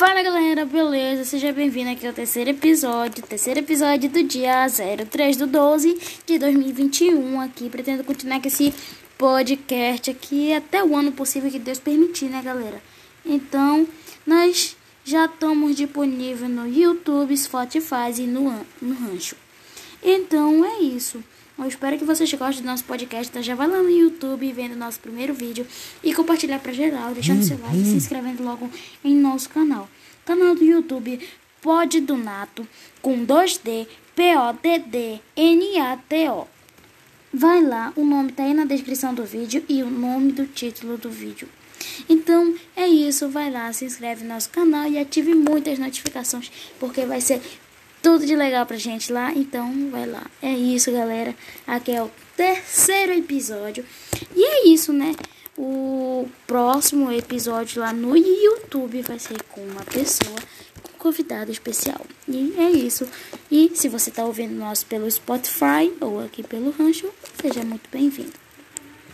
Fala galera, beleza? Seja bem-vindo aqui ao terceiro episódio, terceiro episódio do dia 03 do 12 de 2021 aqui. Pretendo continuar com esse podcast aqui até o ano possível que Deus permitir, né galera? Então, nós já estamos disponíveis no YouTube, Spotify e no, no Rancho. Então é isso. Eu espero que vocês gostem do nosso podcast. Então já vai lá no YouTube vendo nosso primeiro vídeo e compartilhar para geral, deixando seu like e se inscrevendo logo em nosso canal. Do YouTube do Nato com 2D P-O-D-D-N-A-T-O. Vai lá, o nome tá aí na descrição do vídeo e o nome do título do vídeo. Então é isso, vai lá, se inscreve no nosso canal e ative muitas notificações, porque vai ser tudo de legal pra gente lá. Então, vai lá. É isso, galera. Aqui é o terceiro episódio. E é isso, né? O próximo episódio lá no YouTube vai ser com uma pessoa, com convidado especial. E é isso. E se você tá ouvindo nós pelo Spotify ou aqui pelo Rancho, seja muito bem-vindo.